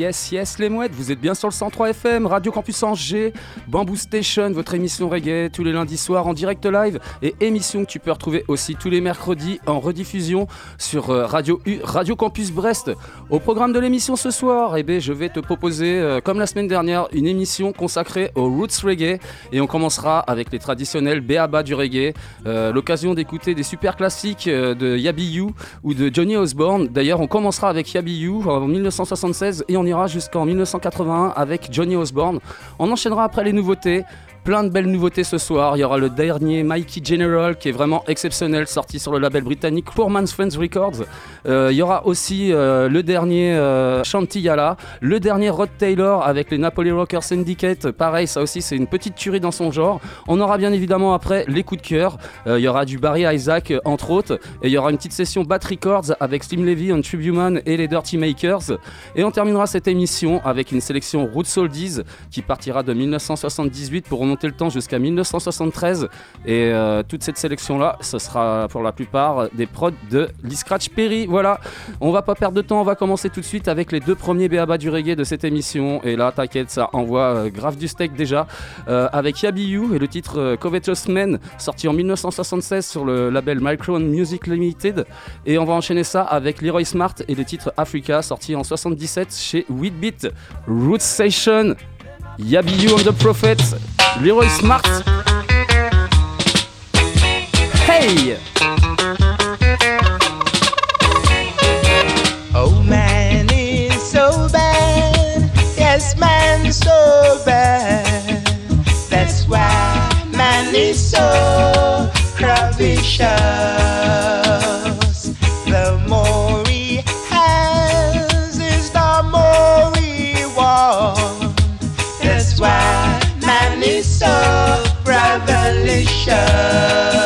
Yes, yes, les mouettes, vous êtes bien sur le 103 FM, Radio Campus Angers, Bamboo Station, votre émission reggae tous les lundis soirs en direct live et émission que tu peux retrouver aussi tous les mercredis en rediffusion sur euh, Radio U, Radio Campus Brest. Au programme de l'émission ce soir, eh ben, je vais te proposer, euh, comme la semaine dernière, une émission consacrée aux roots reggae et on commencera avec les traditionnels béaba du reggae, euh, l'occasion d'écouter des super classiques de Yabi You ou de Johnny Osborne. D'ailleurs, on commencera avec Yabi You en 1976 et on jusqu'en 1981 avec Johnny Osborne. On enchaînera après les nouveautés. Plein de belles nouveautés ce soir. Il y aura le dernier Mikey General qui est vraiment exceptionnel, sorti sur le label britannique Poor Man's Friends Records. Euh, il y aura aussi euh, le dernier euh, le dernier Rod Taylor avec les Napoli Rocker Syndicate. Pareil, ça aussi c'est une petite tuerie dans son genre. On aura bien évidemment après les coups de cœur. Euh, il y aura du Barry Isaac entre autres. Et il y aura une petite session Bat Records avec Slim Levy, On Tribuman et les Dirty Makers. Et on terminera cette émission avec une sélection Roots Oldies qui partira de 1978 pour le temps jusqu'à 1973. Et euh, toute cette sélection-là, ce sera pour la plupart des prods de Lee Scratch Perry. Voilà, on va pas perdre de temps, on va commencer tout de suite avec les deux premiers béaba du reggae de cette émission. Et là, t'inquiète, ça envoie euh, grave du steak déjà. Euh, avec Yabi You et le titre Covetous Men, sorti en 1976 sur le label Micron Music Limited. Et on va enchaîner ça avec Leroy Smart et le titre Africa, sorti en 77 chez Weedbeat. Root Station, Yabi You and the Prophet, Leroy Smart. Hey! Oh man is so bad, yes man so bad. That's why man is so covetous. Show.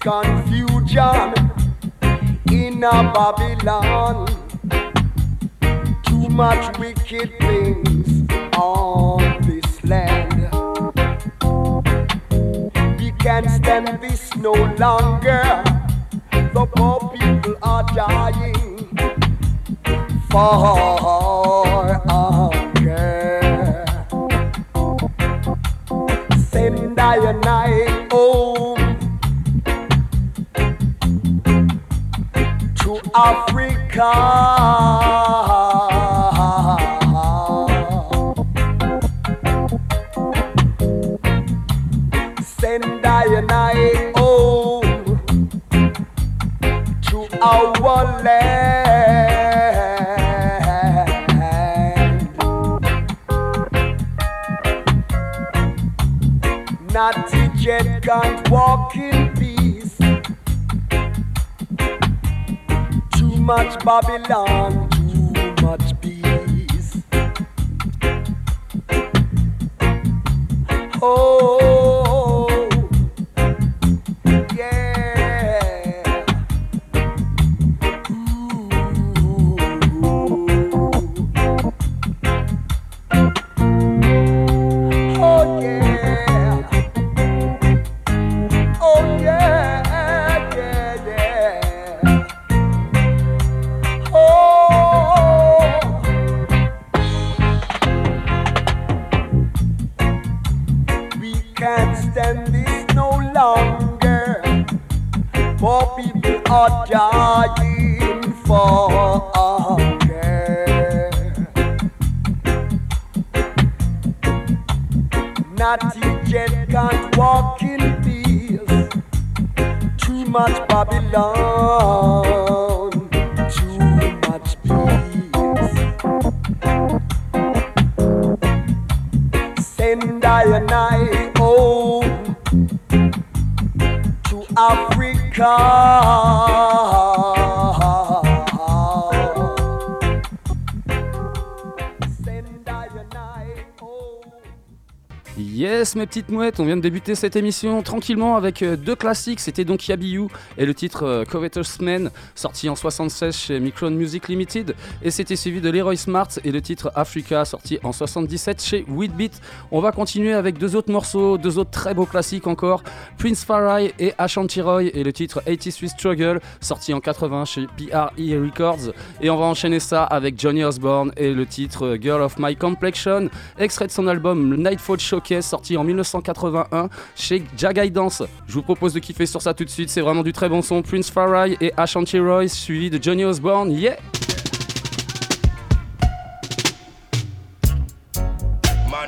Confusion in a Babylon. Too much wicked things on this land. We can't stand this no longer. The poor people are dying for Africa. Send I and I home to our land. Natty jet can't walk much Babylon, mes petites mouettes, on vient de débuter cette émission tranquillement avec euh, deux classiques. C'était donc Yabiyu et le titre euh, Covetous Man, sorti en 76 chez Micron Music Limited. Et c'était suivi de Leroy Smart et le titre Africa, sorti en 77 chez Weedbeat. On va continuer avec deux autres morceaux, deux autres très beaux classiques encore Prince Farai et Ashanti Roy et le titre 83 Struggle, sorti en 80 chez PRE Records. Et on va enchaîner ça avec Johnny Osborne et le titre euh, Girl of My Complexion, extrait de son album Nightfall Showcase, sorti en 1981 chez Jagai Dance. Je vous propose de kiffer sur ça tout de suite, c'est vraiment du très bon son. Prince Farai et Ashanti Roy, suivi de Johnny Osborne. Yeah!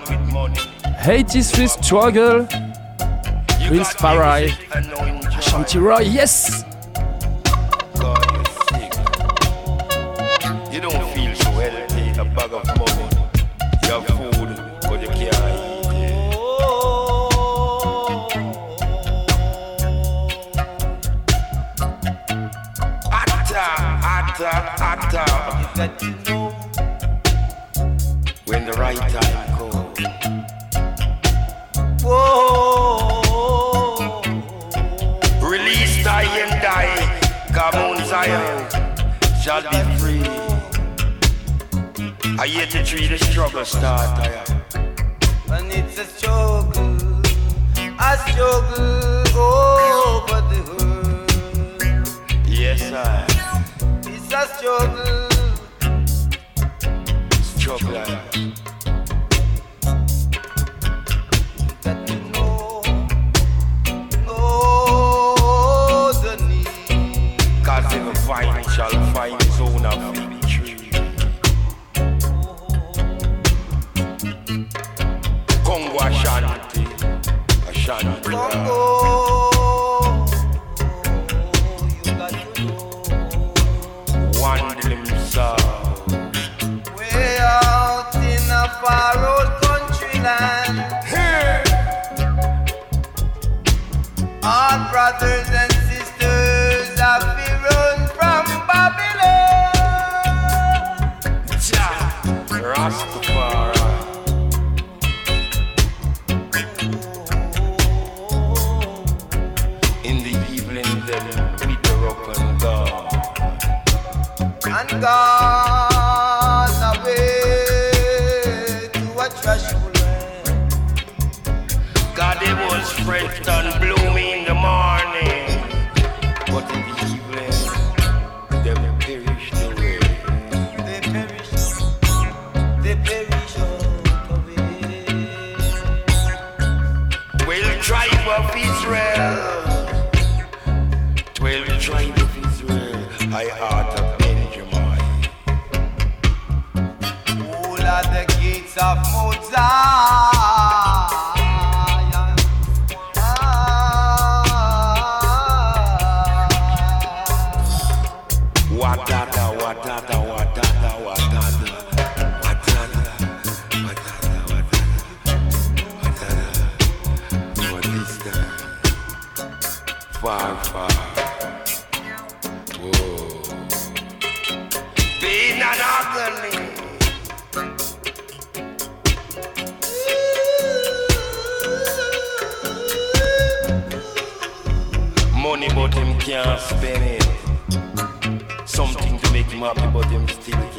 With money. 83 Struggle, Prince Farai. Ashanti Roy, yes! That you know when the right time comes. Whoa. Release die and die. Come on, Zion. Shall be free. I yet to treat the struggle start. I am. And it's a struggle, a struggle oh, over the world. Yes, I. It's a struggle, trouble. That know, know the need. Cause every shall find own victory. Congo Ashanti, Ashanti. Congo. far, far. Whoa. Be not ugly. Money, but him can't spend it. Something to make him happy, but him still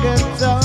ghetto.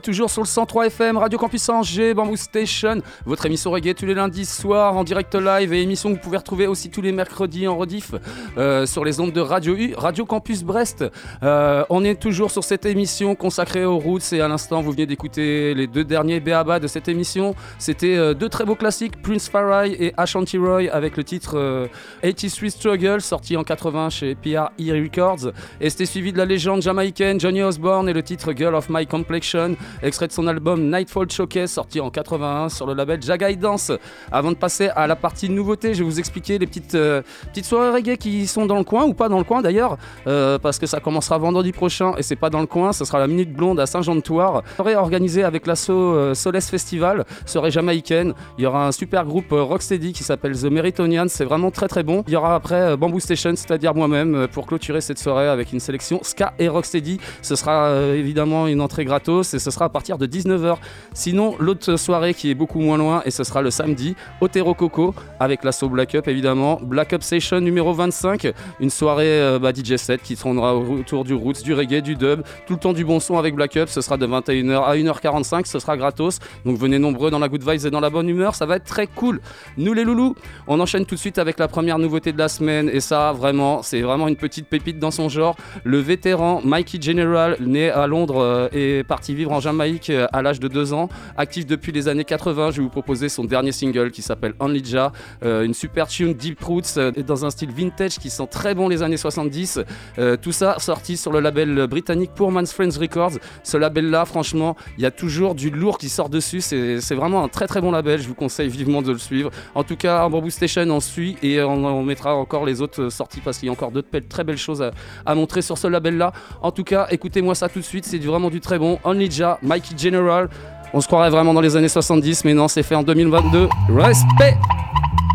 Toujours sur le 103 FM, Radio Campus Angers, Bamboo Station, votre émission reggae tous les lundis soirs en direct live et émission que vous pouvez retrouver aussi tous les mercredis en rediff euh, sur les ondes de Radio U, Radio Campus Brest. Euh, on est toujours sur cette émission consacrée aux roots et à l'instant vous venez d'écouter les deux derniers BABA de cette émission. C'était euh, deux très beaux classiques, Prince Farai et Ashanti Roy avec le titre euh, 83 Struggle sorti en 80 chez PRE Records et c'était suivi de la légende jamaïcaine Johnny Osborne et le titre Girl of My Complexion, extrait de son album Nightfall Showcase sorti en 81 sur le label Jagai Dance. Avant de passer à la partie nouveauté, je vais vous expliquer les petites, petites soirées reggae qui sont dans le coin ou pas dans le coin d'ailleurs, euh, parce que ça commencera vendredi prochain et c'est pas dans le coin, ce sera la Minute Blonde à Saint-Jean-de-Thouars. Soirée organisée avec l'assaut euh, Solace Festival, soirée jamaïcaine. Il y aura un super groupe euh, Rocksteady qui s'appelle The Meritonians, c'est vraiment très très bon. Il y aura après Bamboo Station, c'est-à-dire moi-même, pour clôturer cette soirée avec une sélection Ska et Rocksteady. Ce sera évidemment une entrée gratos et ce sera à partir de 19h. Sinon, l'autre soirée qui est beaucoup moins loin et ce sera le samedi, Otero Coco avec l'assaut Black Up évidemment. Black Up Session numéro 25, une soirée euh, bah, DJ set qui tournera autour du roots, du reggae, du dub, tout le temps du bon son avec Black Up. Ce sera de 21h à 1h45, ce sera gratos. Donc venez nombreux dans la good vibes et dans la bonne humeur, ça va être très cool. Nous les loulous, on enchaîne tout de suite avec la première nouveauté de la semaine et ça vraiment, c'est vraiment une petite pépite dans son genre. Le vétéran Mikey General, né à Londres euh, et parti vivre en Jamaïque euh, à l'âge de 2 ans, actif depuis les années 80, je vais vous proposer son dernier single qui s'appelle Only Ja, euh, une super tune Deep Roots euh, dans un style vintage qui sent très bon les années 70. Euh, tout ça sorti sur le label britannique Poor Man's Friends Records. Ce label-là, franchement, il y a toujours du lourd qui sort dessus. C'est vraiment un très très bon label. Je vous conseille vivement de le suivre. En tout cas, en Bamboo Station, on suit et on, mettra encore les autres sorties parce qu'il y a encore d'autres très belles choses à, montrer sur ce label-là. En tout cas, écoutez-moi ça tout de suite. C'est vraiment du très bon. Only Ja, Mikey General. On se croirait vraiment dans les années 70, mais non, c'est fait en 2022. Respect!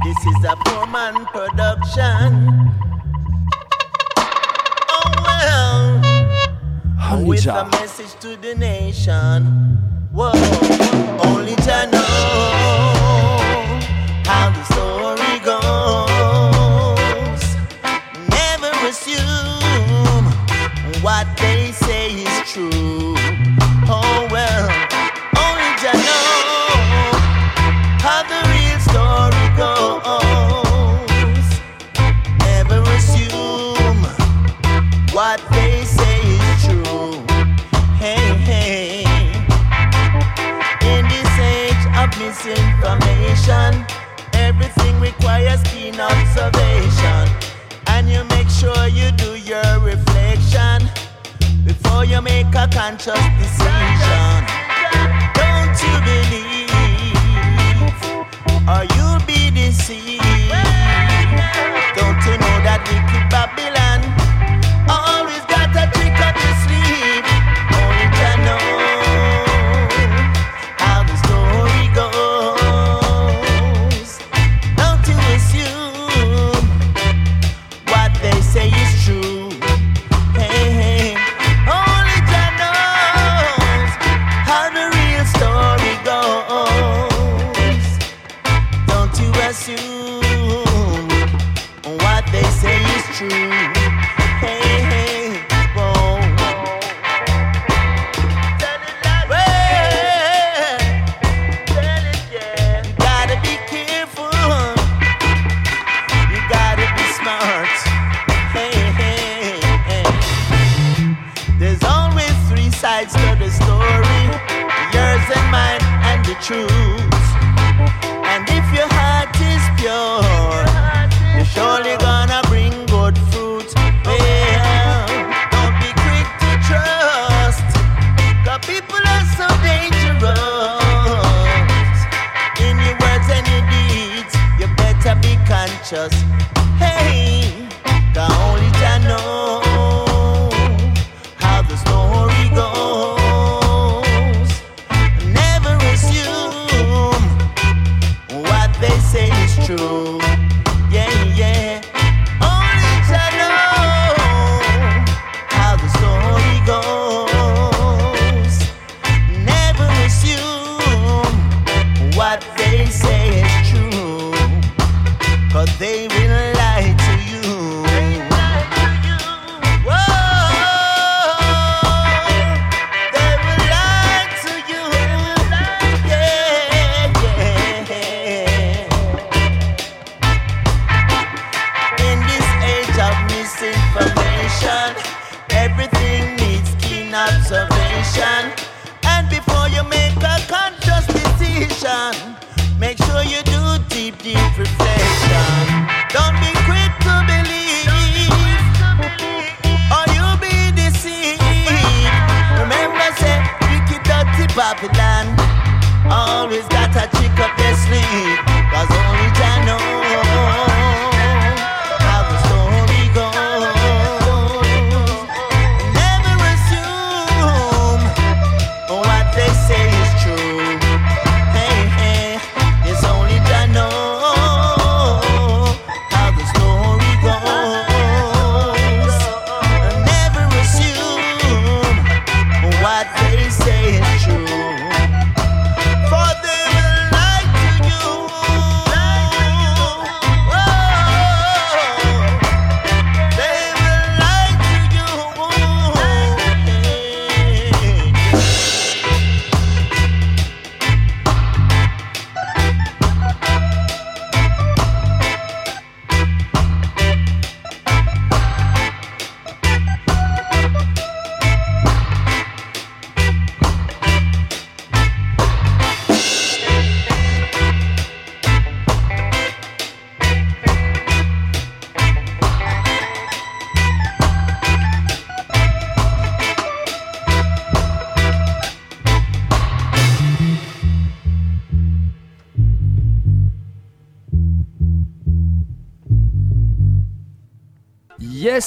This is a poor man production. Oh well, Only with Ja. a message to the nation. Whoa, only Jah know requires keen observation. And you make sure you do your reflection before you make a conscious decision. Don't you believe, or you'll be deceived. Don't you know that wicked Babylon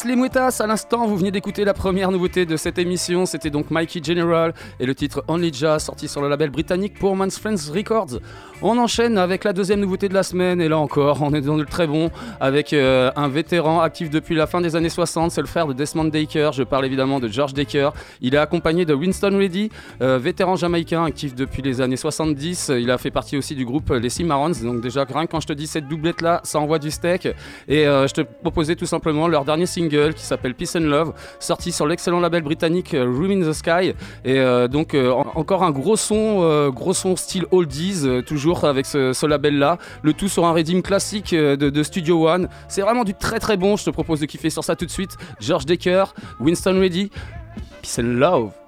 Les mouettas, à l'instant vous venez d'écouter la première nouveauté de cette émission, c'était donc Mikey General et le titre Only Jazz sorti sur le label britannique Poor Man's Friends Records. On enchaîne avec la deuxième nouveauté de la semaine. Et là encore on est dans le très bon avec euh, un vétéran actif depuis la fin des années 60, c'est le frère de Desmond Daker, je parle évidemment de George Daker. Il est accompagné de Winston Reddy, euh, vétéran jamaïcain actif depuis les années 70, il a fait partie aussi du groupe Les Cimarrons, donc déjà rien quand je te dis cette doublette là, ça envoie du steak. Et euh, je te proposais tout simplement leur dernier single qui s'appelle Peace and Love, sorti sur l'excellent label britannique Room in the Sky. Et donc en- encore un gros son, gros son style oldies, euh, avec ce, label-là. Le tout sur un redeem classique euh, de, Studio One. C'est vraiment du très très bon. Je te propose de kiffer sur ça tout de suite. George Decker, Winston Reddy, Peace and Love.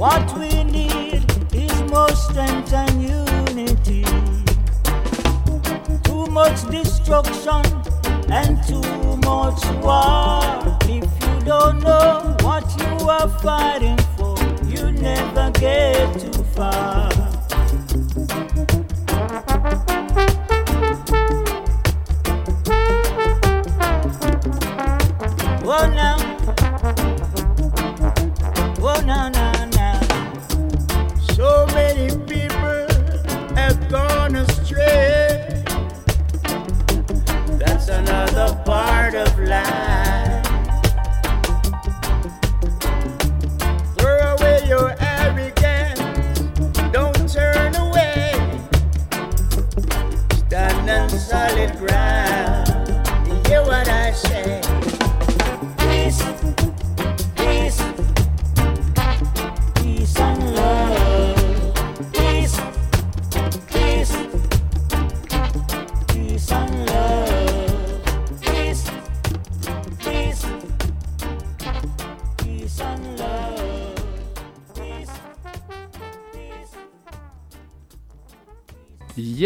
What we need is more strength and unity. Too much destruction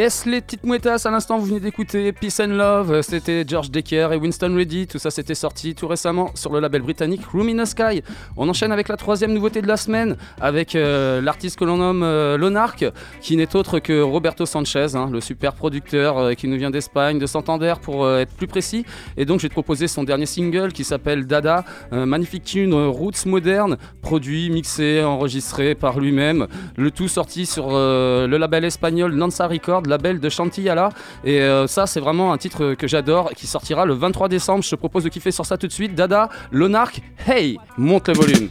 Yes, les petites mouettas, à l'instant vous venez d'écouter Peace and Love, c'était George Decker et Winston Reddy, tout ça c'était sorti tout récemment sur le label britannique Room in the Sky. On enchaîne avec la troisième nouveauté de la semaine, avec euh, l'artiste que l'on nomme euh, Lonark, qui n'est autre que Roberto Sanchez, hein, le super producteur euh, qui nous vient d'Espagne, de Santander pour être plus précis. Et donc j'ai proposé son dernier single qui s'appelle Dada, magnifique tune roots moderne, produit, mixé, enregistré par lui-même, le tout sorti sur le label espagnol Nansa Record label de Chantillala. Et euh, ça, c'est vraiment un titre que j'adore et qui sortira le 23 décembre. Je te propose de kiffer sur ça tout de suite. Dada, Lonark, hey, monte le volume.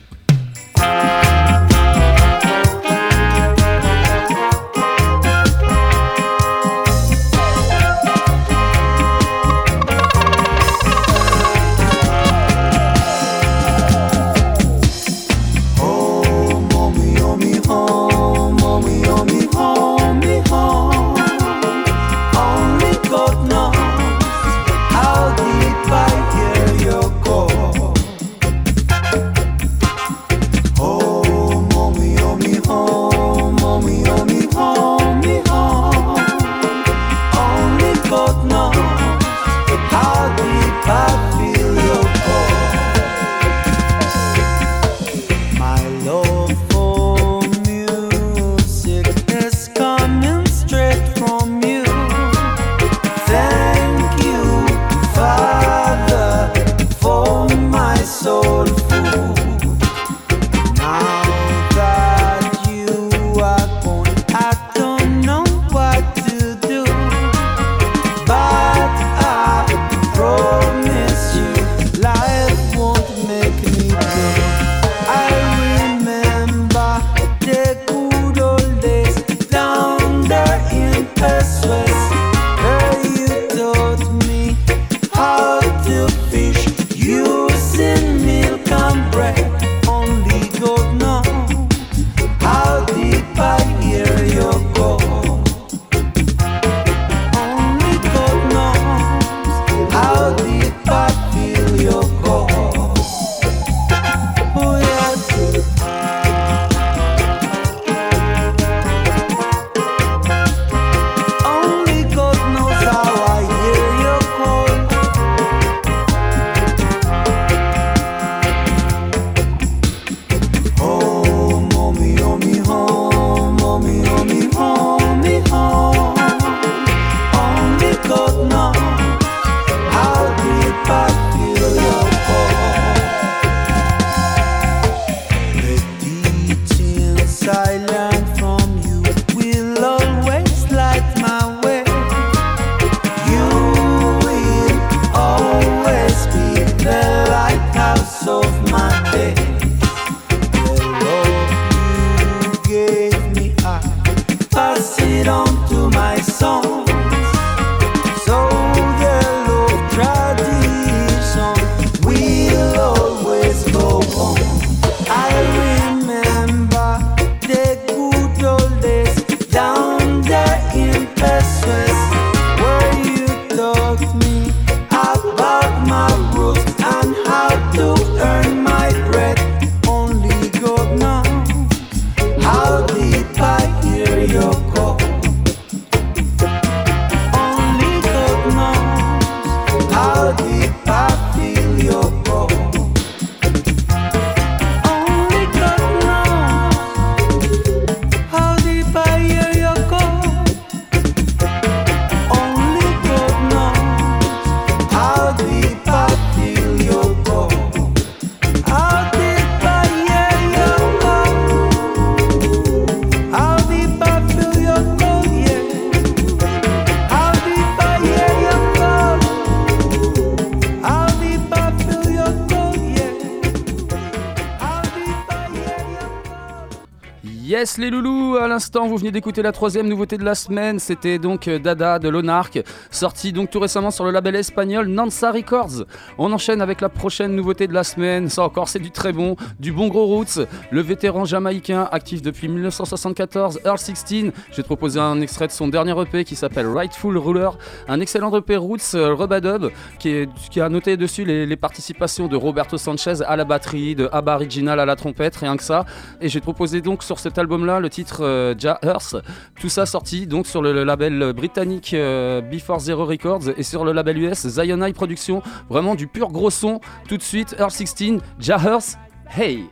Vous venez d'écouter la troisième nouveauté de la semaine. C'était donc euh, Dada de Lonark, sorti donc tout récemment sur le label espagnol Nansa Records. On enchaîne avec la prochaine nouveauté de la semaine. Ça encore, c'est du très bon, du bon gros roots. Le vétéran jamaïcain, actif depuis 1974, Earl 16. J'ai proposé un extrait de son dernier EP qui s'appelle Rightful Ruler. Un excellent EP roots euh, Rubadub qui, qui a noté dessus les, participations de Roberto Sanchez à la batterie, de Abba Original à la trompette, rien que ça. Et j'ai proposé donc sur cet album-là le titre euh, Ja Earth. Tout ça sorti donc sur le, le label britannique euh, Before Zero Records et sur le label US Zion Eye Productions. Vraiment du pur gros son. Tout de suite, Earth 16, Ja Earth, hey!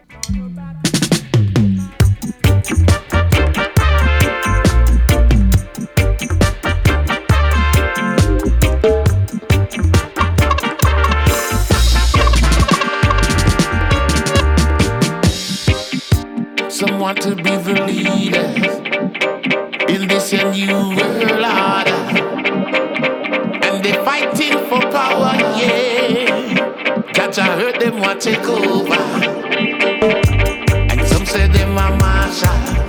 Some want to be the leaders in this new world. They fighting for power, yeah. I heard them want take over. And some say them a marshal.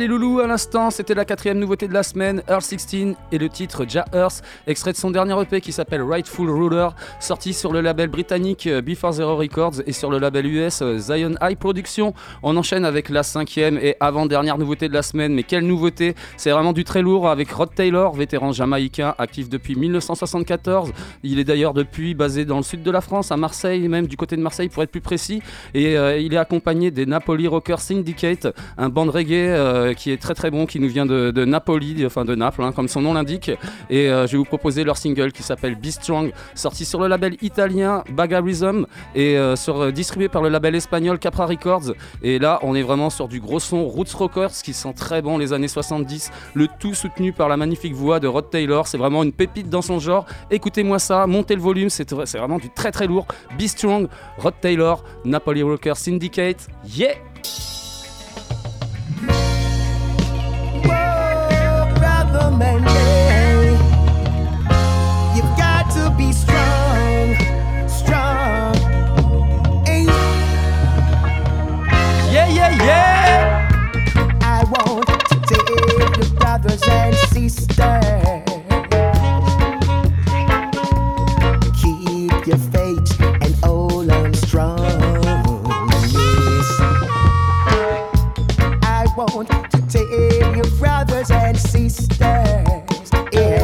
Les loulous, à l'instant, c'était la quatrième nouveauté de la semaine, Earth 16 et le titre Ja Earth, extrait de son dernier EP qui s'appelle Rightful Ruler, sorti sur le label britannique euh, Before Zero Records et sur le label US euh, Zion High Productions. On enchaîne avec la cinquième et avant-dernière nouveauté de la semaine, mais quelle nouveauté? C'est vraiment du très lourd avec Rod Taylor, vétéran jamaïcain, actif depuis 1974. Il est d'ailleurs depuis basé dans le sud de la France, à Marseille, même du côté de Marseille pour être plus précis, et euh, il est accompagné des Napoli Rocker Syndicate, un band reggae qui est très très bon, qui nous vient de, Napoli, enfin de Naples, hein, comme son nom l'indique. Et euh, je vais vous proposer leur single qui s'appelle Be Strong, sorti sur le label italien Bagarism et euh, euh, distribué par le label espagnol Capra Records. Et là, on est vraiment sur du gros son Roots Rockers qui sent très bon les années 70. Le tout soutenu par la magnifique voix de Rod Taylor. C'est vraiment une pépite dans son genre. Écoutez-moi ça, montez le volume, c'est c'est vraiment du très très lourd. Be Strong, Rod Taylor, Napoli Rockers Syndicate. Yeah! Brother. Eh? You've got to be strong, strong. Hey, Yeah, yeah, yeah! I want to tell you, brothers and sisters, keep your faith and hold on strong. Yes. I want to you, brothers and sisters, yeah.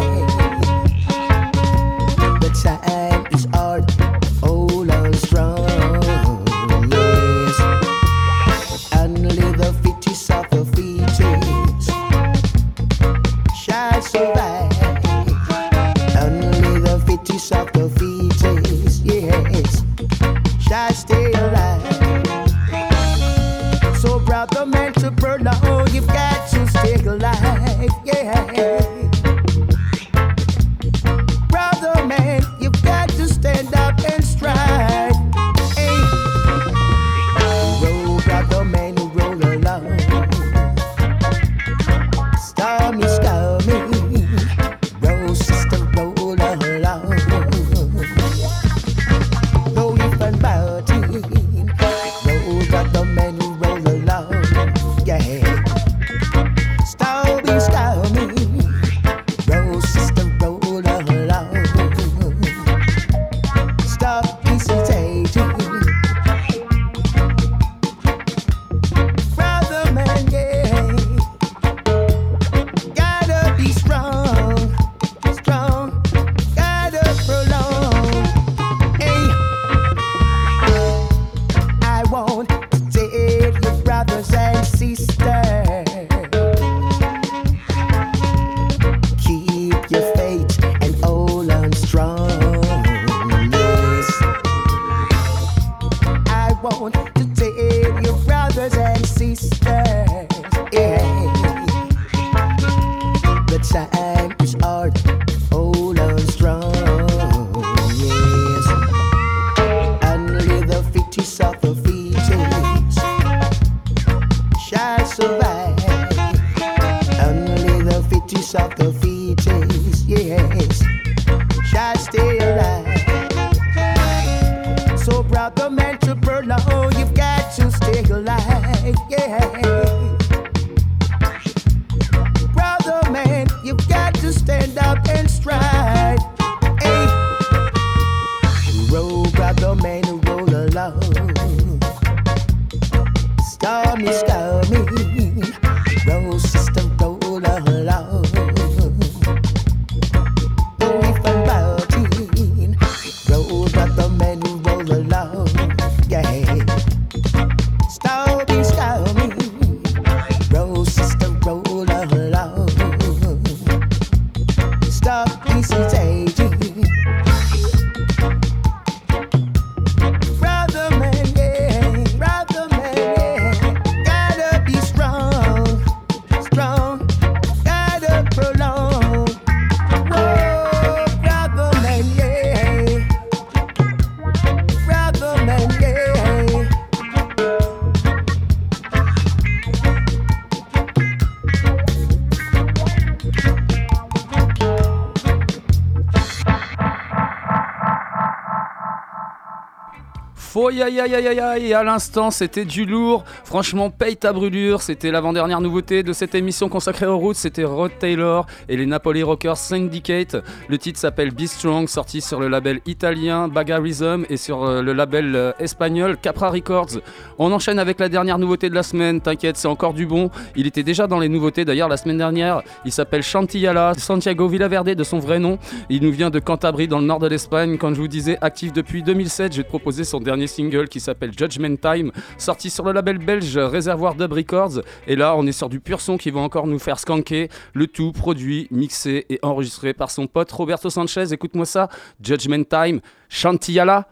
The time is hard, hold on strong. Yes. Only the fittest of the fittest shall survive. Only the fittest of the fittest, yes, shall stay alive. So, brother, man, to burn prolong, you've got Faux aïe aïe aïe aïe aïe à l'instant c'était du lourd. Franchement paye ta brûlure. C'était l'avant-dernière nouveauté de cette émission consacrée aux routes. C'était Rod Taylor et les Napoli Rockers Syndicate. Le titre s'appelle Be Strong sorti sur le label italien Bagarism et sur euh, le label euh, espagnol Capra Records. On enchaîne avec la dernière nouveauté de la semaine. T'inquiète c'est encore du bon. Il était déjà dans les nouveautés d'ailleurs la semaine dernière. Il s'appelle Chantillala Santiago Villaverde de son vrai nom. Il nous vient de Cantabrie dans le nord de l'Espagne. Quand je vous disais actif depuis 2007 je vais te proposer son dernier single qui s'appelle Judgment Time, sorti sur le label belge Réservoir Dub Records. Et là, on est sur du pur son qui va encore nous faire skanker. Le tout produit, mixé et enregistré par son pote Roberto Sanchez. Écoute-moi ça, Judgment Time, Chantillala.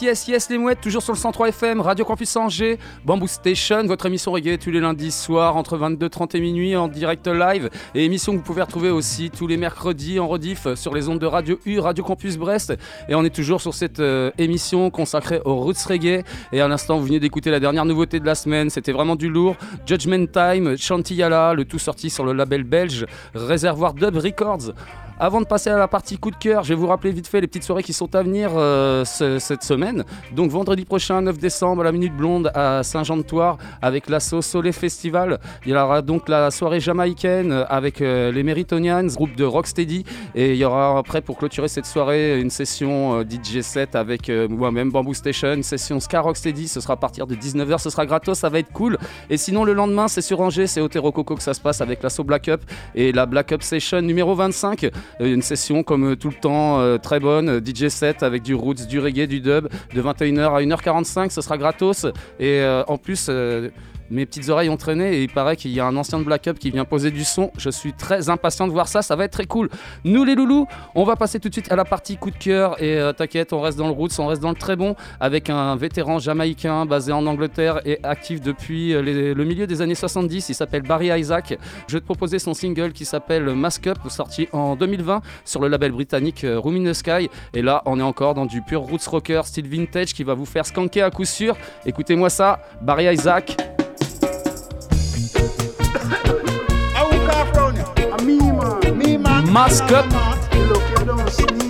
Yes, yes, les mouettes, toujours sur le 103 FM, Radio Campus Angers, Bamboo Station, votre émission reggae tous les lundis soirs entre 22h30 et minuit en direct live. Et émission que vous pouvez retrouver aussi tous les mercredis en rediff sur les ondes de Radio U, Radio Campus Brest. Et on est toujours sur cette euh, émission consacrée aux roots reggae. Et à l'instant, vous venez d'écouter la dernière nouveauté de la semaine, c'était vraiment du lourd. Judgment Time, Chantillala, le tout sorti sur le label belge Réservoir Dub Records. Avant de passer à la partie coup de cœur, je vais vous rappeler vite fait les petites soirées qui sont à venir euh, ce- cette semaine. Donc vendredi prochain, 9 décembre, à la Minute Blonde à Saint-Jean-de-Toire avec l'assaut Soleil Festival. Il y aura donc la soirée jamaïcaine avec euh, les Meritonians, groupe de Rocksteady. Et il y aura après pour clôturer cette soirée une session euh, DJ set avec euh, moi-même Bamboo Station, une session Ska Rocksteady. Ce sera à partir de 19h, ce sera gratos, ça va être cool. Et sinon le lendemain, c'est sur Angers, c'est au Terro Coco que ça se passe avec l'assaut Black Up et la Black Up Session numéro 25. Euh, Une session comme euh, tout le temps, euh, très bonne. DJ set avec du roots, du reggae, du dub, de 21h à 1h45, ce sera gratos. Et en plus, mes petites oreilles ont traîné et il paraît qu'il y a un ancien de Black Up qui vient poser du son. Je suis très impatient de voir ça, ça va être très cool. Nous les loulous, on va passer tout de suite à la partie coup de cœur et euh, t'inquiète, on reste dans le roots, on reste dans le très bon avec un vétéran jamaïcain basé en Angleterre et actif depuis euh, le milieu des années 70. Il s'appelle Barry Isaac. Je vais te proposer son single qui s'appelle Mask Up, sorti en 2020 sur le label britannique euh, Room in the Sky. Et là, on est encore dans du pur roots rocker style vintage qui va vous faire skanker à coup sûr. Écoutez-moi ça, Barry Isaac. I will cough round you. A me man. Me man. Mask me up. man. Look, you don't sneeze.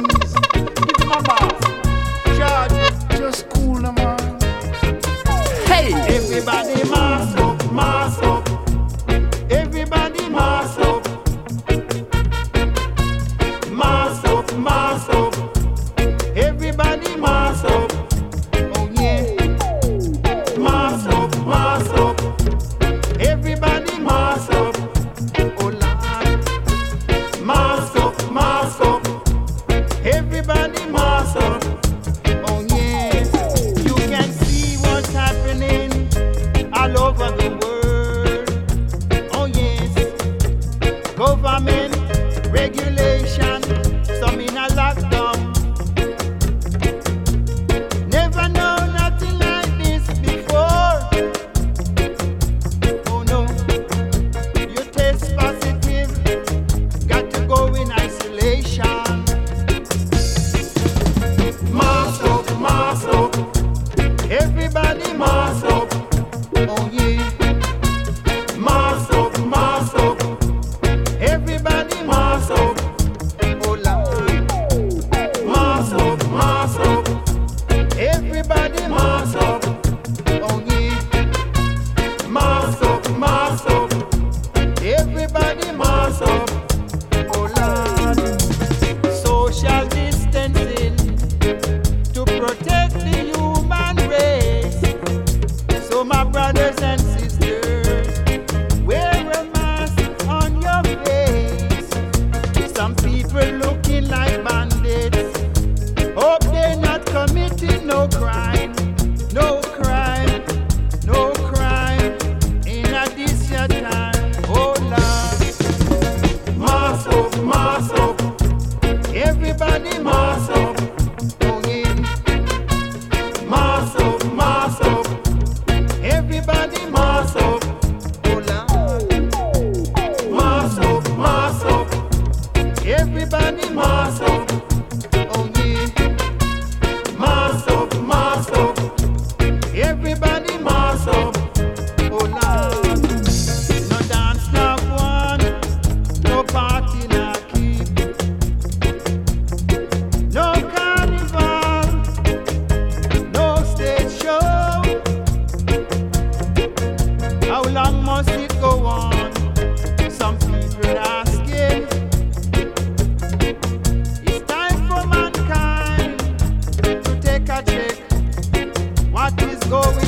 What is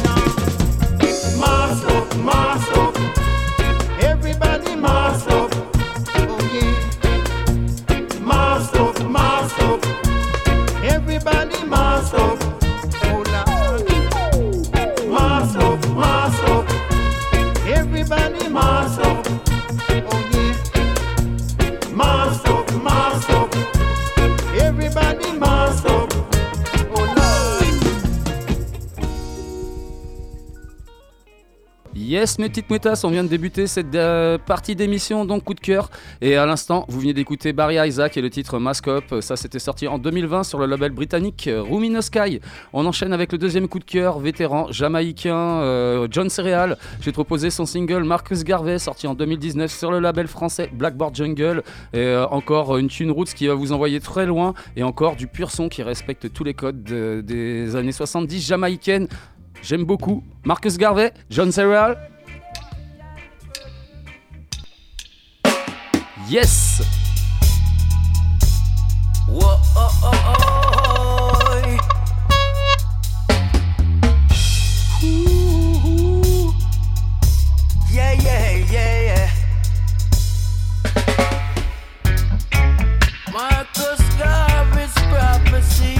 Mes petites mouettasses, on vient de débuter cette euh, partie d'émission, donc coup de cœur. Et à l'instant, vous venez d'écouter Barry Isaac et le titre Mask Up. Ça, c'était sorti en 2020 sur le label britannique Room in the Sky. On enchaîne avec le deuxième coup de cœur, vétéran jamaïcain euh, John Cereal. J'ai proposé son single Marcus Garvey, sorti en 2019 sur le label français Blackboard Jungle. Euh, encore une tune roots qui va vous envoyer très loin. Et encore du pur son qui respecte tous les codes de- des années 70 jamaïcaines. J'aime beaucoup. Marcus Garvey, John Cereal. Yes! Whoa, oh, oh, oh. oh. Marcus Garvey's prophecy.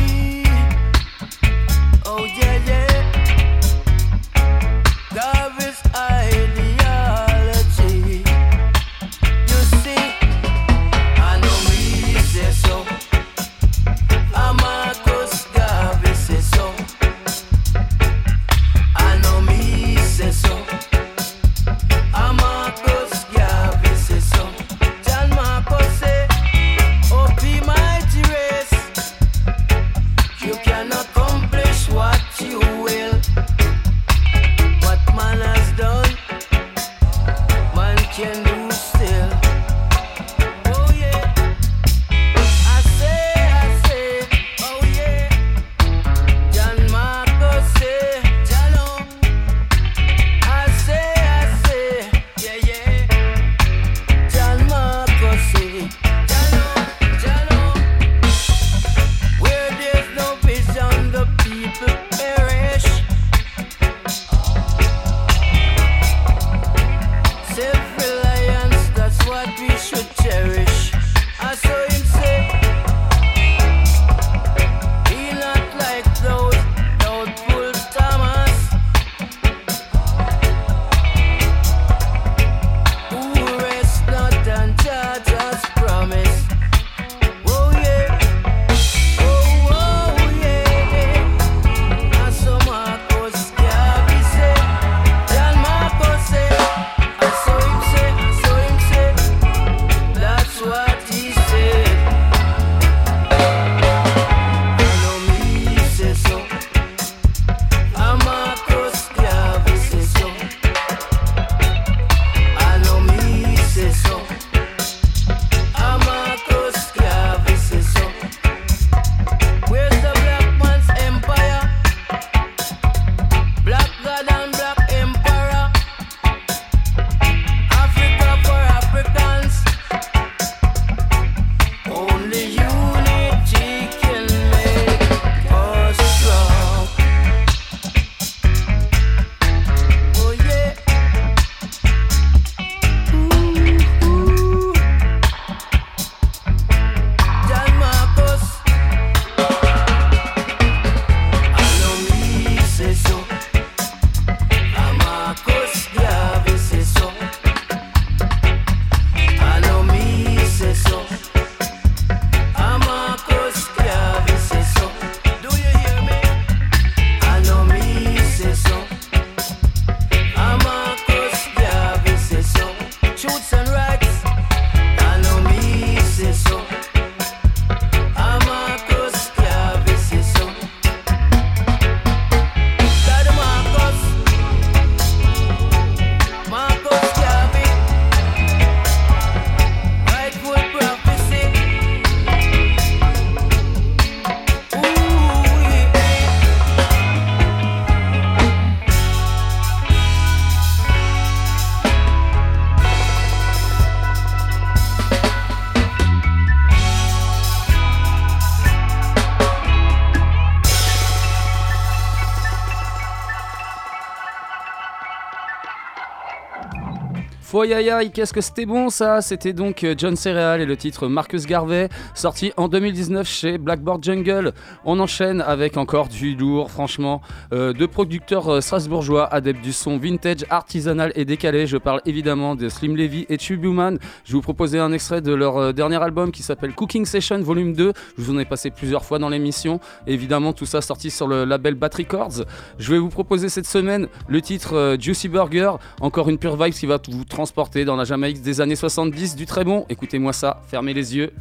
Yeah, yeah. Foyayaï, qu'est-ce que c'était bon ça? C'était donc euh, John Cereal et le titre Marcus Garvey, sorti en 2019 chez Blackboard Jungle. On enchaîne avec encore du lourd, franchement. Euh, deux producteurs euh, strasbourgeois, adeptes du son vintage, artisanal et décalé. Je parle évidemment de Slim Levy et Tubuman. Je vous proposais un extrait de leur euh, dernier album qui s'appelle Cooking Session Volume 2. Je vous en ai passé plusieurs fois dans l'émission. Évidemment, tout ça sorti sur le label Bat Records. Je vais vous proposer cette semaine le titre Juicy Burger. Encore une pure vibe qui va vous transporter dans la Jamaïque des années 70. Du très bon. Écoutez-moi ça. Fermez les yeux.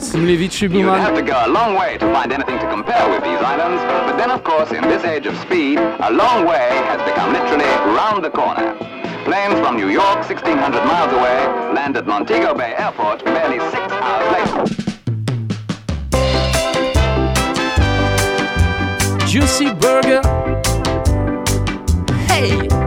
Slim Levy, You'd have to go a long way to find anything to compare with these islands, but then of course in this age of speed, a long way has become literally round the corner. Planes from New York, 1600 miles away, land at Montego Bay Airport barely six hours later. Juicy Burger. Hey!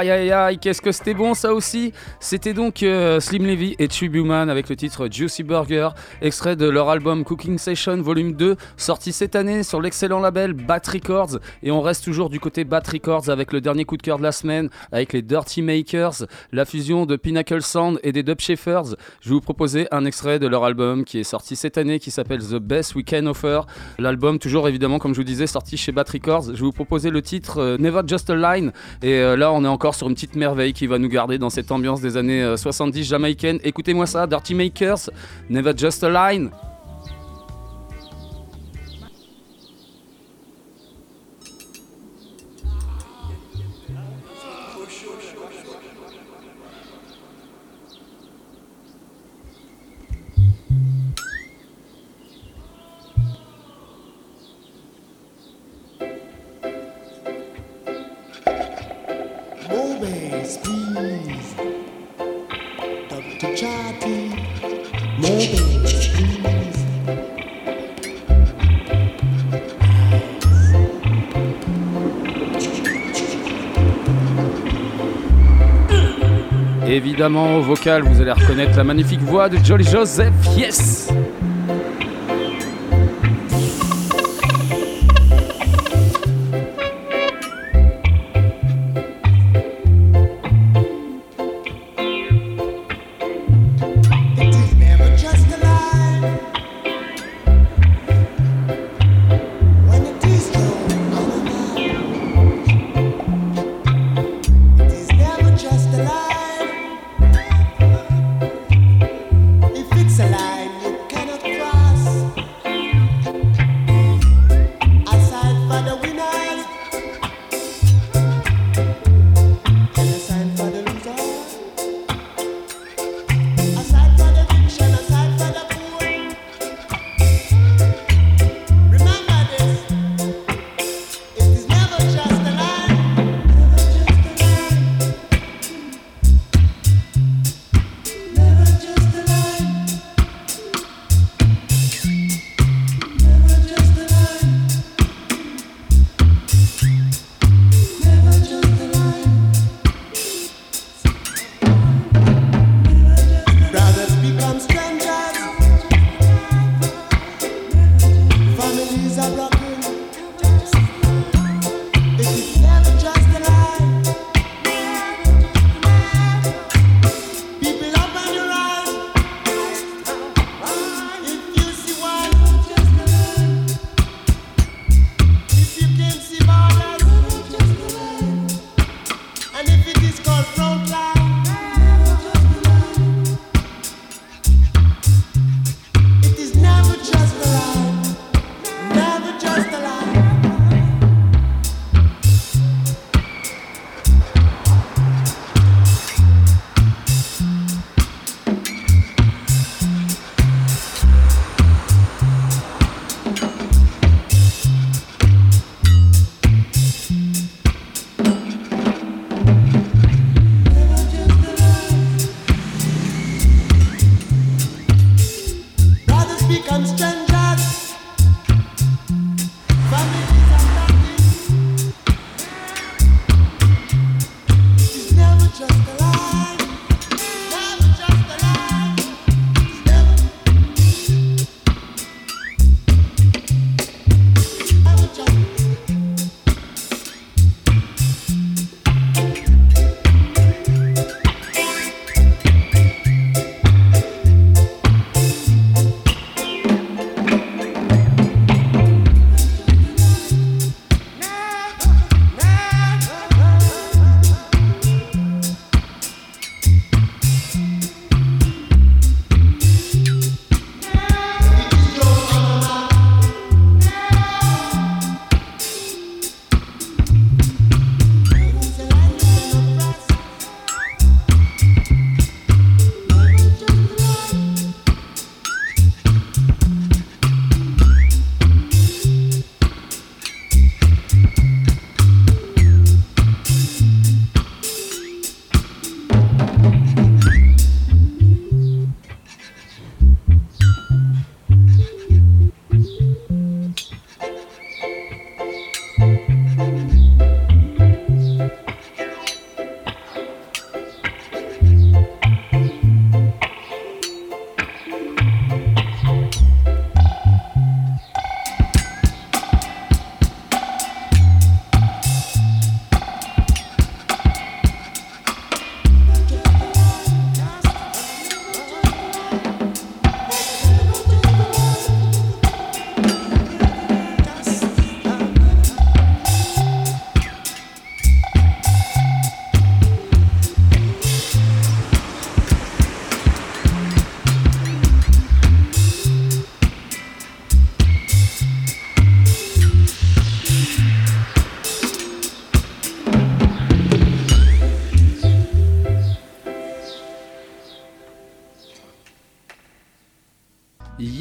Aïe aïe aïe, qu'est-ce que c'était bon ça aussi C'était donc euh, Slim Levy et Tubuman avec le titre Juicy Burger, extrait de leur album Cooking Session Volume 2, sorti cette année sur l'excellent label Bat Records. Et on reste toujours du côté Bat Records avec le dernier coup de cœur de la semaine, avec les Dirty Makers, la fusion de Pinnacle Sound et des Dub Shakers. Je vais vous proposer un extrait de leur album qui est sorti cette année qui s'appelle The Best We Can Offer. L'album, toujours évidemment, comme je vous disais, sorti chez Bat Records. Je vais vous proposer le titre euh, Never Just a Line. Et euh, là, on est encore sur une petite merveille qui va nous garder dans cette ambiance des années euh, 70 jamaïcaine. Écoutez-moi ça, Dirty Makers, Never Just a Line. Évidemment, au vocal, vous allez reconnaître la magnifique voix de Jolly Joseph. Yes!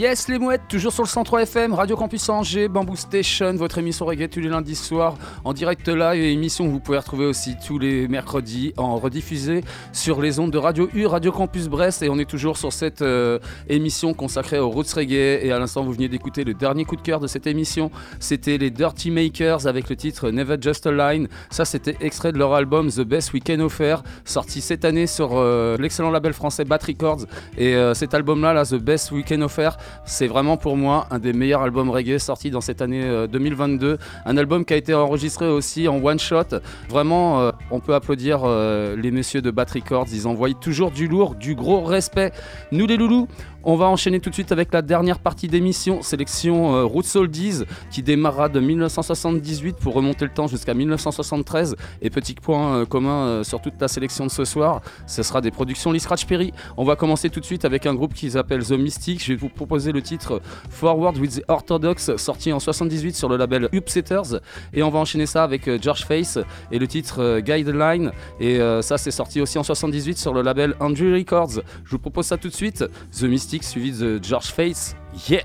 Les mouettes, toujours sur le 103 FM, Radio Campus Angers, Bamboo Station, votre émission reggae tous les lundis soirs en direct live et émission que vous pouvez retrouver aussi tous les mercredis en rediffusé sur les ondes de Radio U, Radio Campus Brest et on est toujours sur cette euh, émission consacrée aux roots reggae et à l'instant vous veniez d'écouter le dernier coup de cœur de cette émission, c'était les Dirty Makers avec le titre Never Just a Line, ça c'était extrait de leur album The Best We Can Offer, sorti cette année sur euh, l'excellent label français Bat Records et euh, cet album là, là, The Best We Can Offer, c'est vraiment pour moi un des meilleurs albums reggae sortis dans cette année euh, 2022. Un album qui a été enregistré aussi en one shot. Vraiment, euh, on peut applaudir euh, les messieurs de Bat Records. Ils envoient toujours du lourd, du gros respect. Nous les loulous, on va enchaîner tout de suite avec la dernière partie d'émission, sélection euh, Roots Oldies, qui démarrera de 1978 pour remonter le temps jusqu'à 1973. Et petit point euh, commun euh, sur toute la sélection de ce soir, ce sera des productions Lee Scratch Perry. On va commencer tout de suite avec un groupe qui s'appelle The Mystics. Je vais vous proposer le titre Forward with the Orthodox, sorti en 78 sur le label Upsetters. Et on va enchaîner ça avec euh, George Face et le titre euh, Guideline. Et euh, ça, c'est sorti aussi en 78 sur le label Andrew Records. Je vous propose ça tout de suite. The Mystics suivi de George Face. Yeah!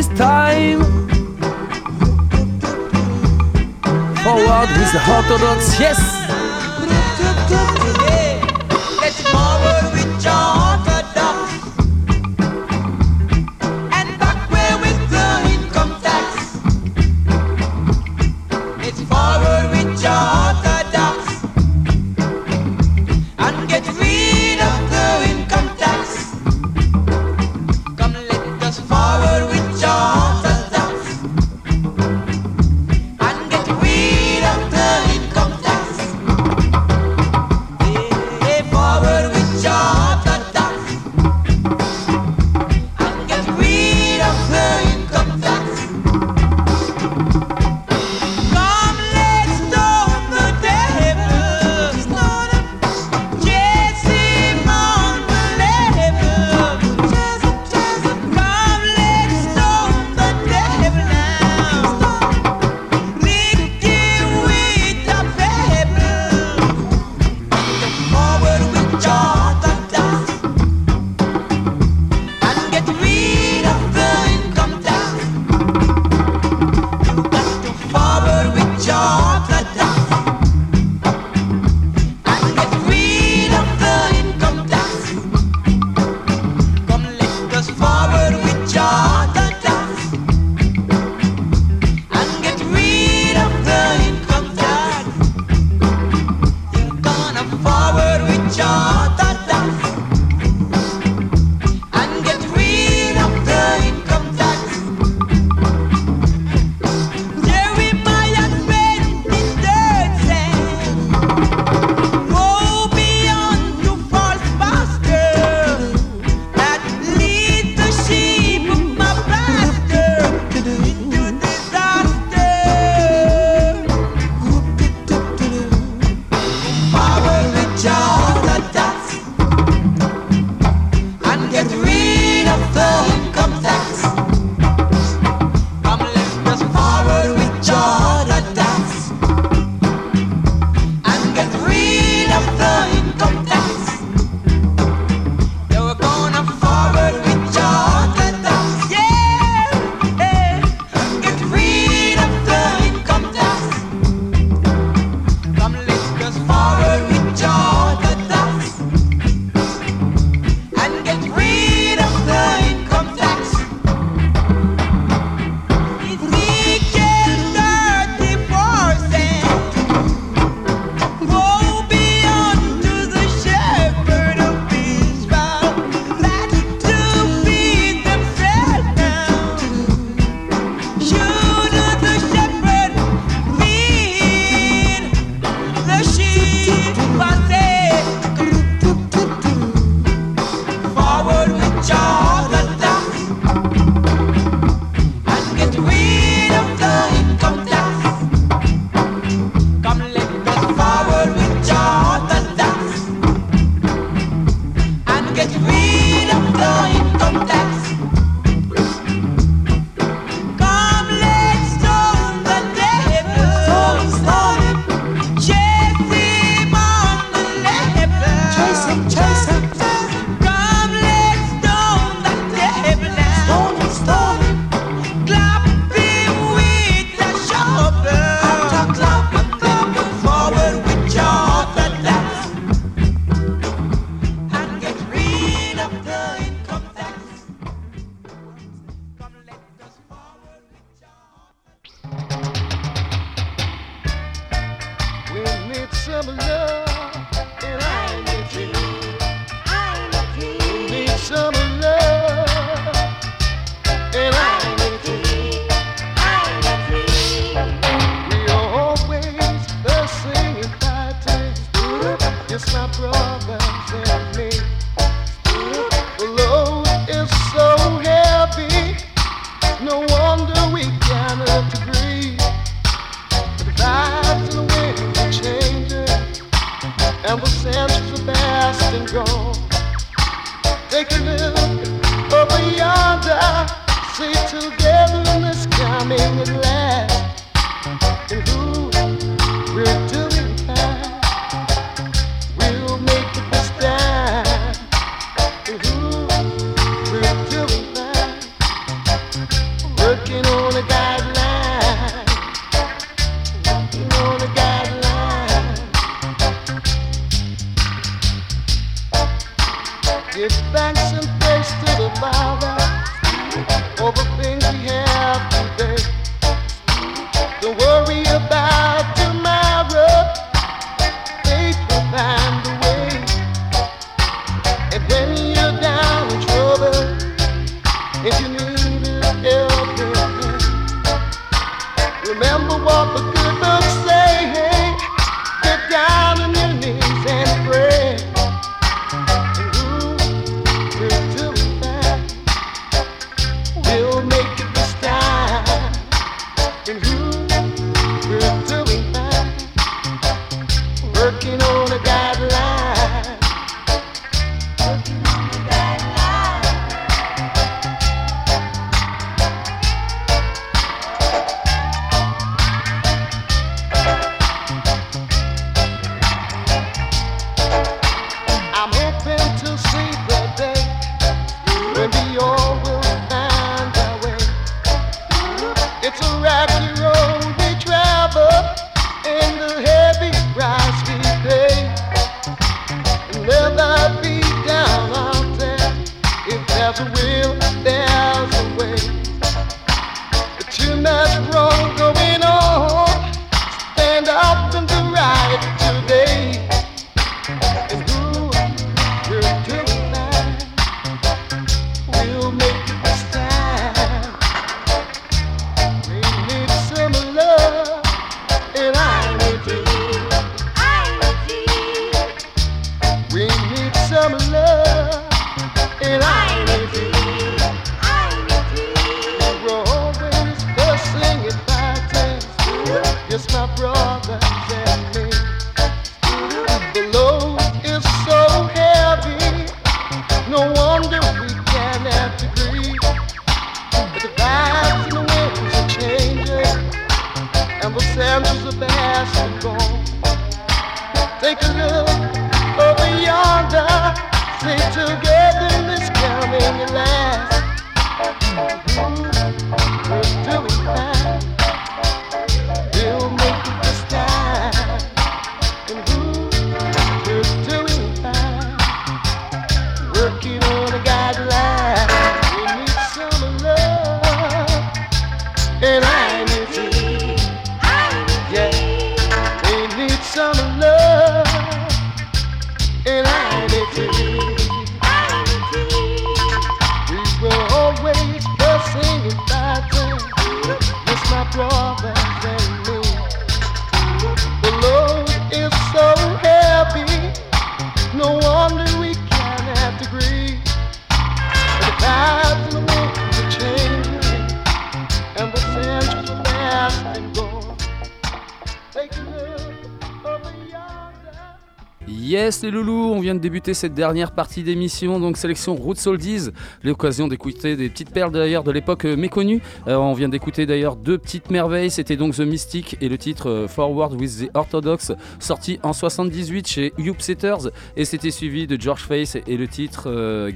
This time. Forward with the orthodox, yes. togetherness coming at last. Loulou de débuter cette dernière partie d'émission, donc sélection Roots Oldies, l'occasion d'écouter des petites perles d'ailleurs de l'époque euh, méconnue. Euh, on vient d'écouter d'ailleurs deux petites merveilles, c'était donc The Mystic et le titre euh, Forward with the Orthodox, sorti en 78 chez Upsetters, et c'était suivi de George Face et le titre euh,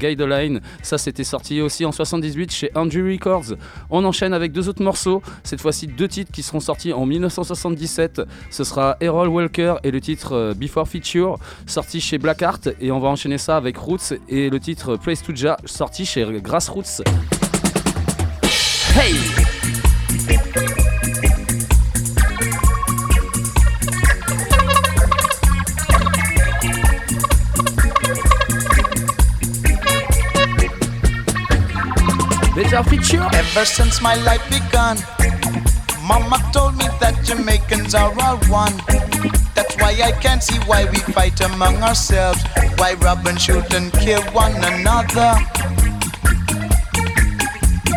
ça c'était sorti aussi en 78 chez Andrew Records. On enchaîne avec deux autres morceaux, cette fois-ci deux titres qui seront sortis en 1977, ce sera Errol Walker et le titre Before Feature, sorti chez Blackheart. Heart et on va enchaîner ça avec Roots et le titre Place to Ja sorti chez Grassroots. Hey! Ever since my life begun, Mama told me that Jamaicans are all one. That's why I can't see why we fight among ourselves. Why rob and shoot and kill one another.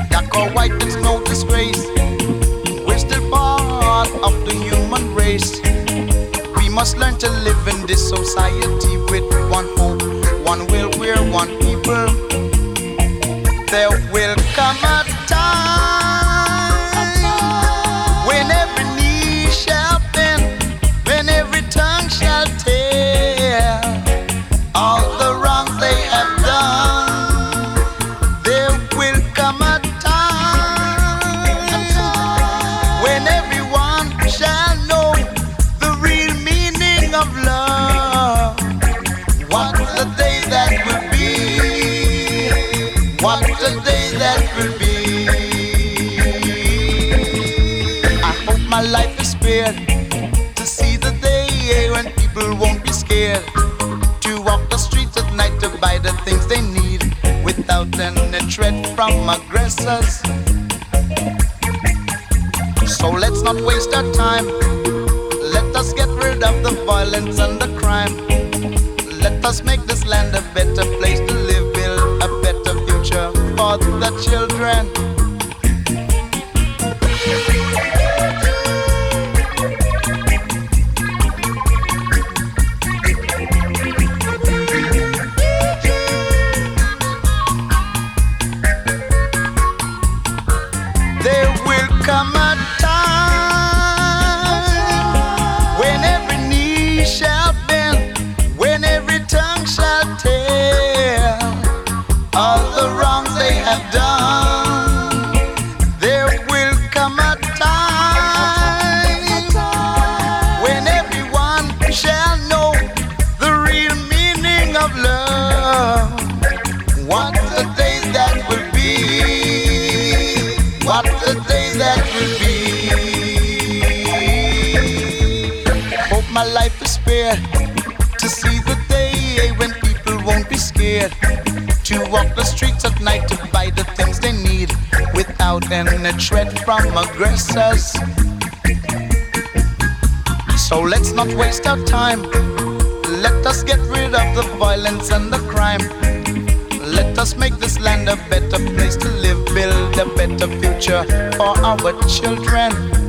Black or white, it's no disgrace. We're still part of the human race. We must learn to live in this society with one hope, one will, we're one people. There will come a time from aggressors. So let's not waste our time. Let us get rid of the violence and the crime. Let us make this land a better place to live, build a better future for the children. Threat from aggressors. So let's not waste our time. Let us get rid of the violence and the crime. Let us make this land a better place to live, build a better future for our children.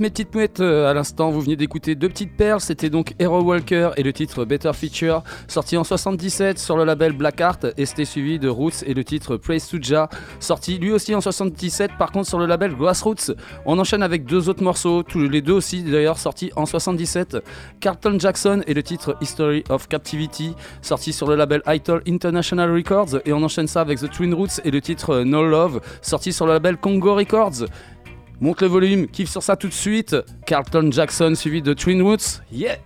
Mes petites mouettes, euh, à l'instant vous venez d'écouter deux petites perles, c'était donc Hero Walker et le titre Better Feature, sorti en 77 sur le label Black Art, et c'était suivi de Roots et le titre Praise Suja, sorti lui aussi en 77 par contre sur le label Grassroots. On enchaîne avec deux autres morceaux, tous les deux aussi d'ailleurs sortis en 77, Carlton Jackson et le titre History of Captivity, sorti sur le label Idol International Records, et on enchaîne ça avec The Twin Roots et le titre No Love, sorti sur le label Congo Records. Monte le volume, kiffe sur ça tout de suite. Carlton Jackson suivi de Twin Roots. Yeah!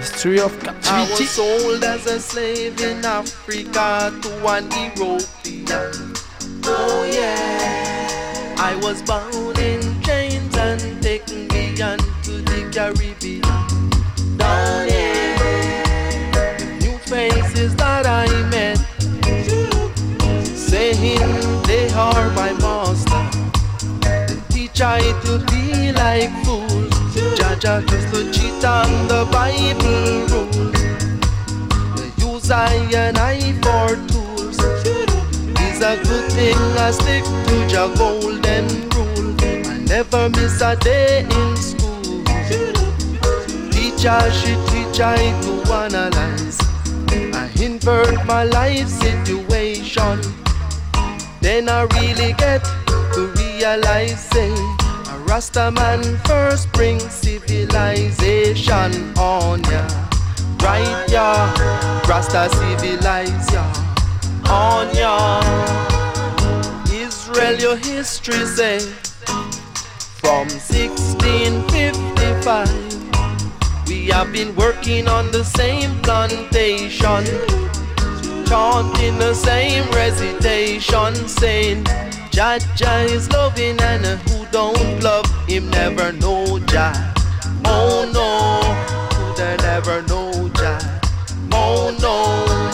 History of I was sold as a slave in Africa to an European. Oh yeah. I was bound in chains and taken beyond to the Caribbean. Down here, new faces that I met, saying they are my master. Teach I to be like fools. Jaja just to cheat on the Bible rules. Use I and I for tools. A good thing I stick to your golden rule. I never miss a day in school. Teacher, she teach I to analyze. I invert my life situation. Then I really get to realize, a Rasta man first brings civilization on ya. Right, ya, Rasta civilize ya. On ya. Israel, your history say, from 1655, we have been working on the same plantation chanting the same recitation, saying, Jaja is loving and who don't love him never know Jah. Oh no, who never know Jah. Oh no.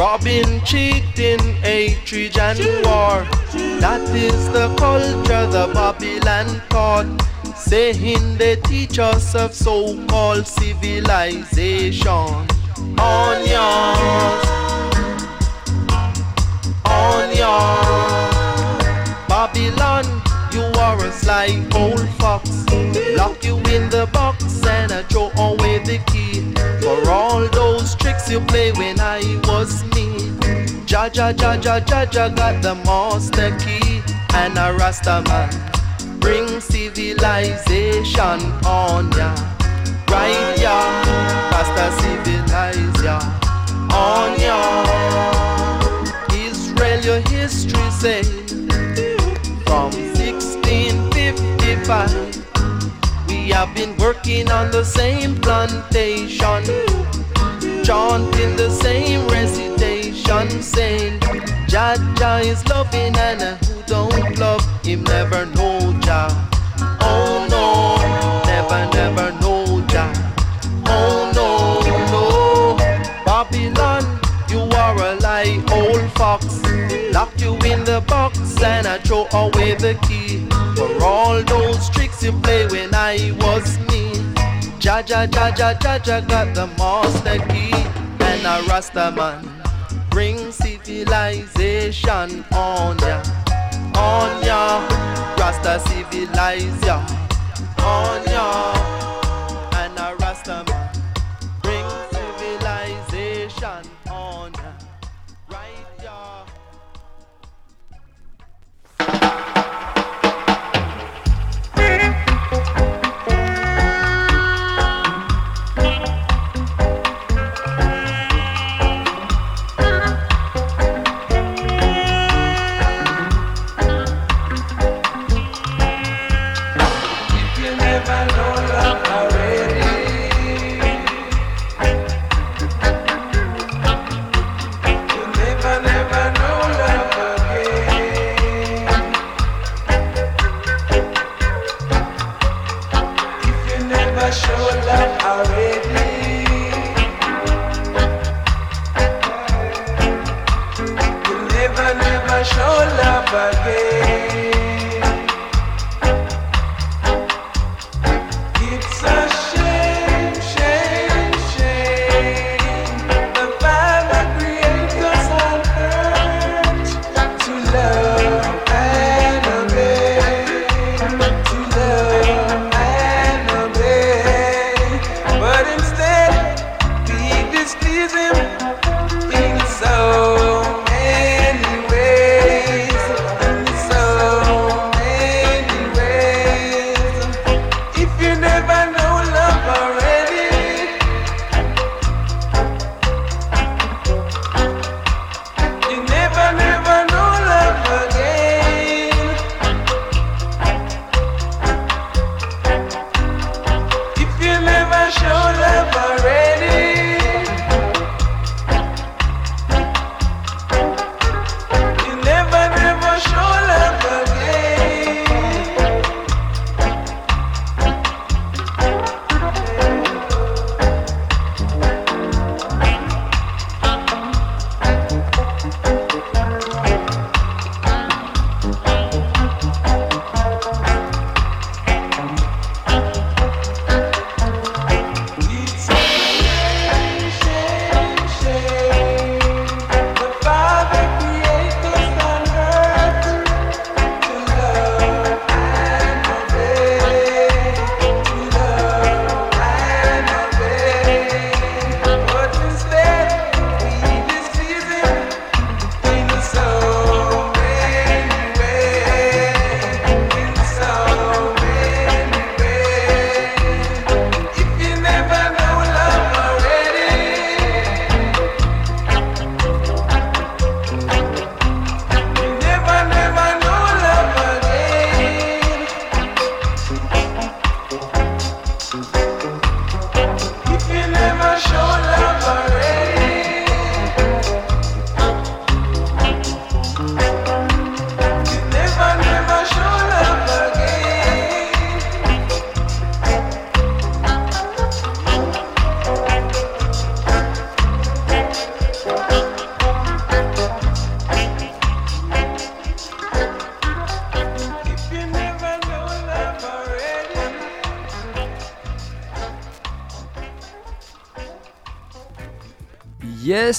Robbing, cheating, hatred and war. That is the culture the Babylon taught. Saying they teach us of so-called civilization. Onions, onions. Babylon, you are a sly old fox. Lock you in the box and I throw away the key. For all those tricks you play when I was. Jaja, Jaja, Jaja got the master key. And a Rasta man bring civilization on ya. Right ya, Rasta civilize ya. On ya. Israel, your history say from 1655. We have been working on the same plantation, chanting the same saying, Jaja is loving and who don't love him never know Jah. Oh no, never, never know Jah. Oh no, no, Babylon, you are a lie, old fox. Lock you in the box and I throw away the key for all those tricks you play when I was me. Jaja, Jaja, Jaja got the master key and a Rasta man bring civilization on ya, on ya. Rasta civilize ya, on ya,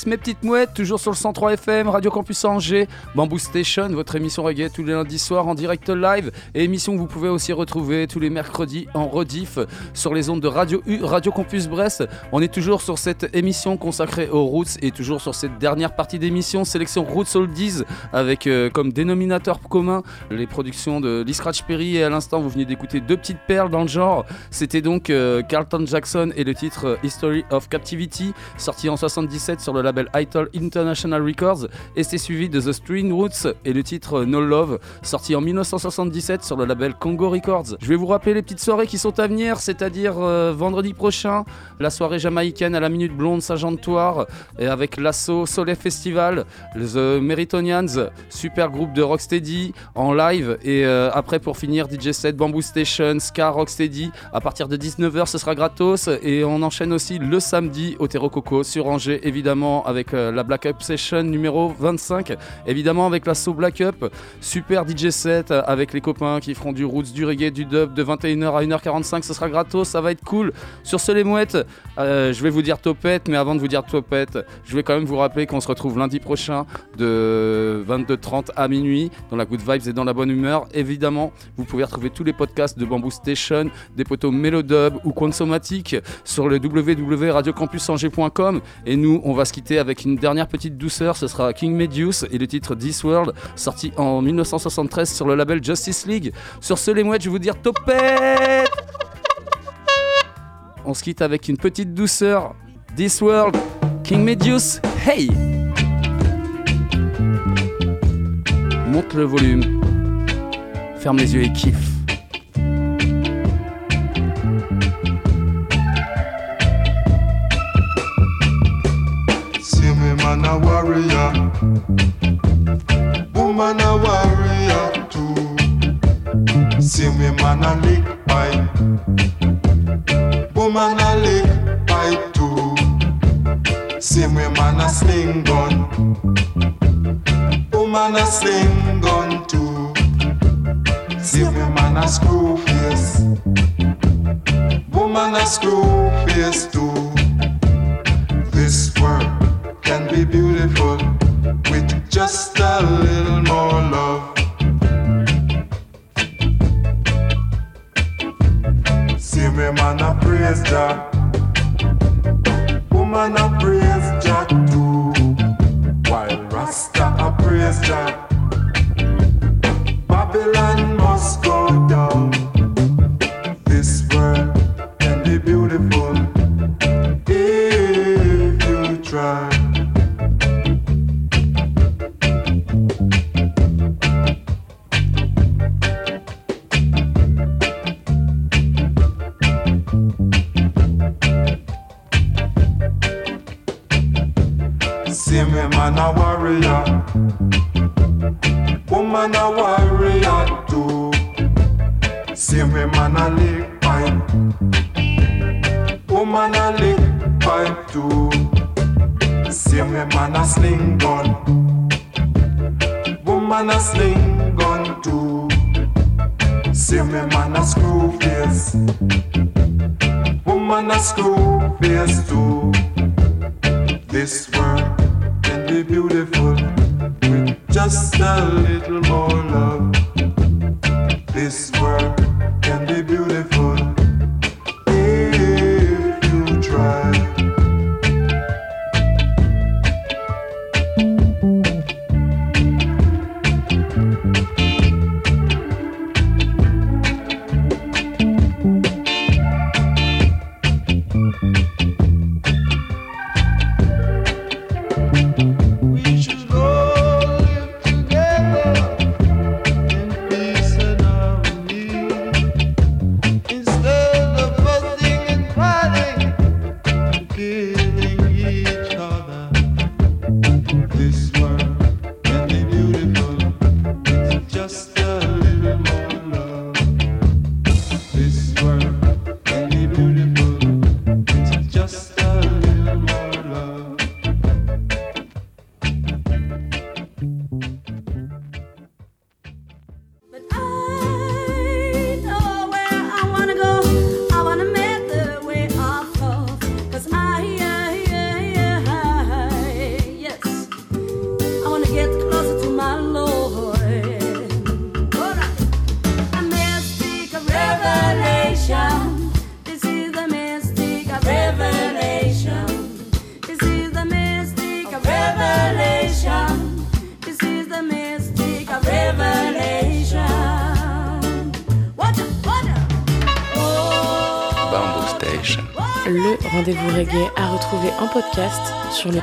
Mes petites mouettes, toujours sur le 103 FM, Radio Campus Angers, Bamboo Station, votre émission reggae tous les lundis soirs en direct live et émission que vous pouvez aussi retrouver tous les mercredis en rediff sur les ondes de Radio U, Radio Campus Brest. On est toujours sur cette émission consacrée aux roots et toujours sur cette dernière partie d'émission, sélection Roots Oldies avec euh, comme dénominateur commun les productions de Lee Scratch Perry et à l'instant vous venez d'écouter deux petites perles dans le genre. C'était donc euh, Carlton Jackson et le titre History of Captivity sorti en 77 sur le label Idol International Records et c'est suivi de The String Roots et le titre No Love sorti en 1977 sur le label Congo Records. Je vais vous rappeler les petites soirées qui sont à venir, c'est-à-dire euh, vendredi prochain, la soirée jamaïcaine à la Minute Blonde Saint-Jean-de-Toire et avec l'assaut Soleil Festival, The Meritonians, super groupe de Rocksteady en live et euh, après pour finir DJ set Bamboo Station, Ska Rocksteady à partir de 19h ce sera gratos et on enchaîne aussi le samedi au Terro Coco sur Angers évidemment avec euh, la Black Up Session numéro 25 évidemment avec l'assaut Black Up super DJ set euh, avec les copains qui feront du roots, du reggae, du dub de 21h à 1h45 ce sera gratos, ça va être cool. Sur ce les mouettes euh, je vais vous dire topette mais avant de vous dire topette je vais quand même vous rappeler qu'on se retrouve lundi prochain de 22h30 à minuit dans la good vibes et dans la bonne humeur. Évidemment vous pouvez retrouver tous les podcasts de Bamboo Station des poteaux Mélodub ou Consomatic sur le www.radiocampusangers.com et nous on va se avec une dernière petite douceur ce sera King Medius et le titre This World sorti en 1973 sur le label Justice League. Sur ce les mouettes je vais vous dire topette. On se quitte avec une petite douceur. This World King Medius Hey. Monte le volume. Ferme les yeux et kiffe woman a warrior. Woman a warrior too. See me man a lick pipe. Woman a lick pipe too. See me man a sling gun. Woman a sling gun too. See me man a screw face. Woman a screw face too. This world can be beautiful with just a little more love. See me, man, I praise Jah. Woman, I praise Jah too. While Rasta, I praise Jah.